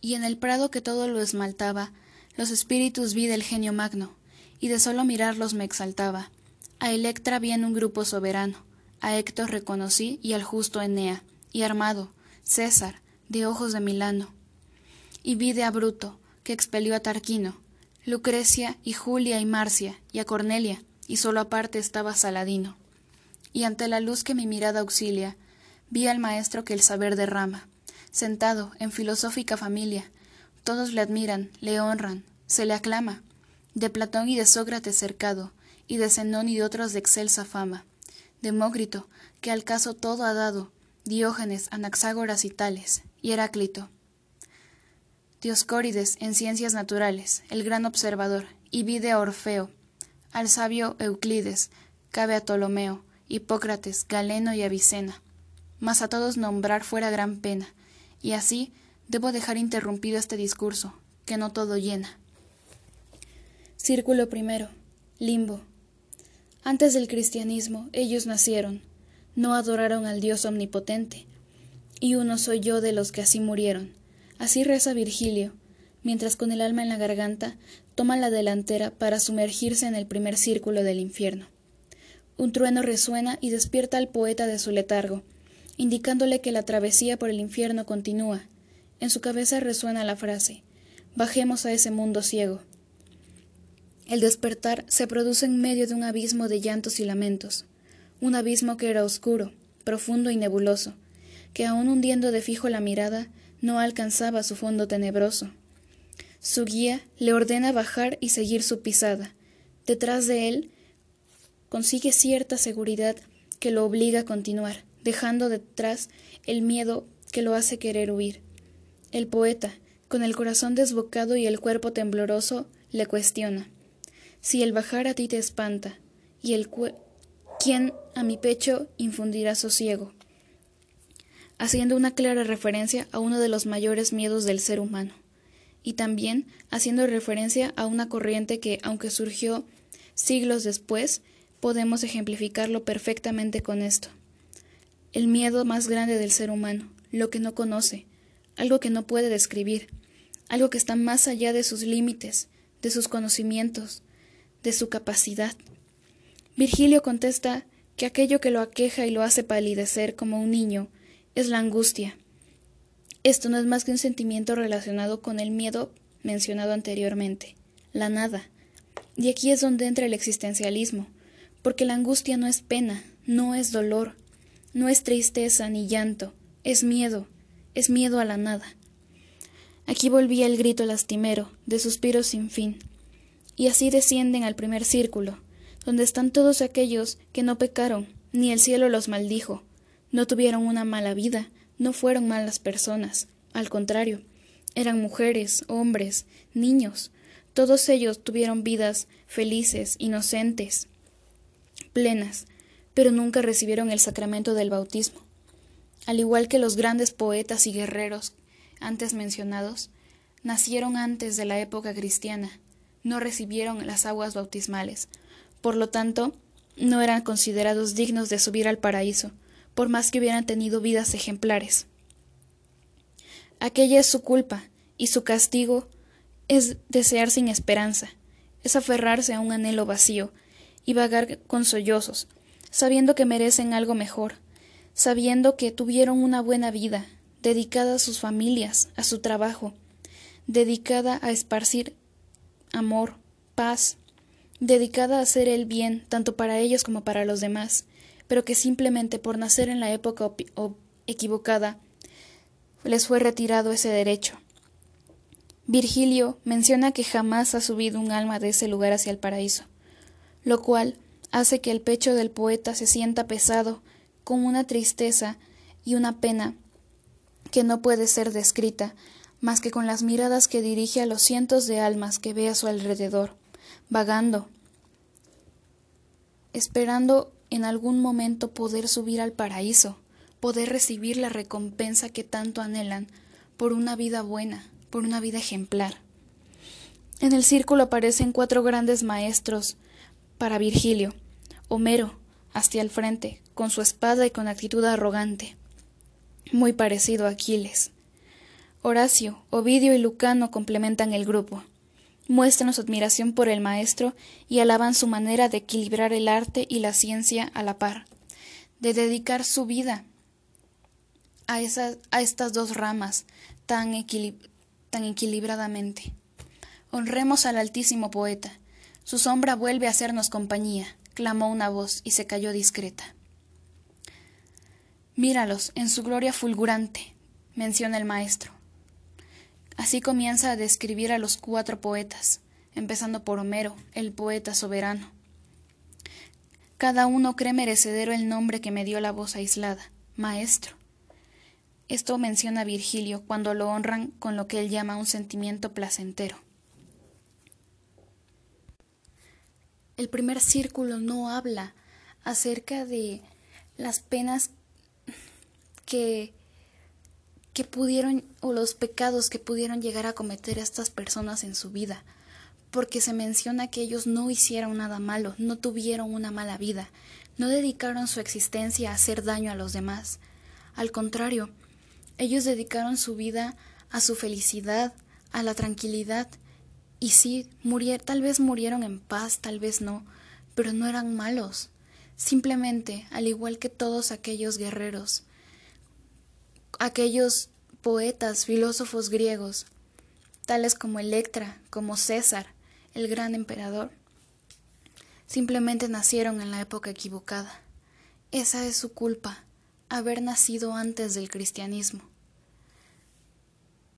y en el prado que todo lo esmaltaba, los espíritus vi del genio magno, y de solo mirarlos me exaltaba. A Electra vi en un grupo soberano, a Héctor reconocí y al justo Enea, y armado, César, de ojos de Milano. Y vi de a Bruto, que expelió a Tarquino, Lucrecia y Julia y Marcia, y a Cornelia, y solo aparte estaba Saladino. Y ante la luz que mi mirada auxilia, vi al maestro que el saber derrama, sentado en filosófica familia, todos le admiran, le honran, se le aclama, de Platón y de Sócrates cercado, y de Zenón y de otros de excelsa fama, Demócrito, que al caso todo ha dado, Diógenes, Anaxágoras y tales, y Heráclito. Dioscórides en ciencias naturales, el gran observador, y vide a Orfeo, al sabio Euclides, cabe a Ptolomeo, Hipócrates, Galeno y Avicena. Mas a todos nombrar fuera gran pena, y así debo dejar interrumpido este discurso, que no todo llena. Círculo primero. Limbo. Antes del cristianismo ellos nacieron, no adoraron al Dios omnipotente, y uno soy yo de los que así murieron. Así reza Virgilio, mientras con el alma en la garganta toma la delantera para sumergirse en el primer círculo del infierno. Un trueno resuena y despierta al poeta de su letargo, indicándole que la travesía por el infierno continúa. En su cabeza resuena la frase Bajemos a ese mundo ciego. El despertar se produce en medio de un abismo de llantos y lamentos, un abismo que era oscuro, profundo y nebuloso, que aun hundiendo de fijo la mirada, no alcanzaba su fondo tenebroso. Su guía le ordena bajar y seguir su pisada. Detrás de él consigue cierta seguridad que lo obliga a continuar, dejando detrás el miedo que lo hace querer huir. El poeta, con el corazón desbocado y el cuerpo tembloroso, le cuestiona si el bajar a ti te espanta, y el quién a mi pecho infundirá sosiego, haciendo una clara referencia a uno de los mayores miedos del ser humano, y también haciendo referencia a una corriente que, aunque surgió siglos después, podemos ejemplificarlo perfectamente con esto el miedo más grande del ser humano, lo que no conoce, algo que no puede describir, algo que está más allá de sus límites, de sus conocimientos, de su capacidad. Virgilio contesta que aquello que lo aqueja y lo hace palidecer como un niño es la angustia. Esto no es más que un sentimiento relacionado con el miedo mencionado anteriormente, la nada. Y aquí es donde entra el existencialismo, porque la angustia no es pena, no es dolor, no es tristeza ni llanto, es miedo, es miedo a la nada. Aquí volvía el grito lastimero, de suspiros sin fin. Y así descienden al primer círculo, donde están todos aquellos que no pecaron, ni el cielo los maldijo, no tuvieron una mala vida, no fueron malas personas, al contrario, eran mujeres, hombres, niños, todos ellos tuvieron vidas felices, inocentes, plenas, pero nunca recibieron el sacramento del bautismo. Al igual que los grandes poetas y guerreros antes mencionados, nacieron antes de la época cristiana, no recibieron las aguas bautismales, por lo tanto, no eran considerados dignos de subir al paraíso, por más que hubieran tenido vidas ejemplares. Aquella es su culpa, y su castigo es desear sin esperanza, es aferrarse a un anhelo vacío, y vagar con sollozos, sabiendo que merecen algo mejor, sabiendo que tuvieron una buena vida, dedicada a sus familias, a su trabajo, dedicada a esparcir amor, paz, dedicada a hacer el bien tanto para ellos como para los demás, pero que simplemente por nacer en la época equivocada les fue retirado ese derecho. Virgilio menciona que jamás ha subido un alma de ese lugar hacia el paraíso, lo cual hace que el pecho del poeta se sienta pesado, con una tristeza y una pena que no puede ser descrita más que con las miradas que dirige a los cientos de almas que ve a su alrededor, vagando, esperando en algún momento poder subir al paraíso, poder recibir la recompensa que tanto anhelan por una vida buena, por una vida ejemplar. En el círculo aparecen cuatro grandes maestros para Virgilio, Homero, hacia el frente, con su espada y con actitud arrogante, muy parecido a Aquiles. Horacio, Ovidio y Lucano complementan el grupo. Muestran su admiración por el maestro y alaban su manera de equilibrar el arte y la ciencia a la par, de dedicar su vida a, esas, a estas dos ramas tan, tan equilibradamente. Honremos al altísimo poeta. Su sombra vuelve a hacernos compañía, clamó una voz y se cayó discreta. Míralos en su gloria fulgurante, menciona el maestro. Así comienza a describir a los cuatro poetas, empezando por Homero, el poeta soberano. Cada uno cree merecedero el nombre que me dio la voz aislada, maestro. Esto menciona Virgilio cuando lo honran con lo que él llama un sentimiento placentero. El primer círculo no habla acerca de las penas que, que pudieron o los pecados que pudieron llegar a cometer estas personas en su vida, porque se menciona que ellos no hicieron nada malo, no tuvieron una mala vida, no dedicaron su existencia a hacer daño a los demás. Al contrario, ellos dedicaron su vida a su felicidad, a la tranquilidad y sí, murieron, tal vez murieron en paz, tal vez no, pero no eran malos. Simplemente, al igual que todos aquellos guerreros, aquellos poetas, filósofos griegos, tales como Electra, como César, el gran emperador, simplemente nacieron en la época equivocada. Esa es su culpa, haber nacido antes del cristianismo.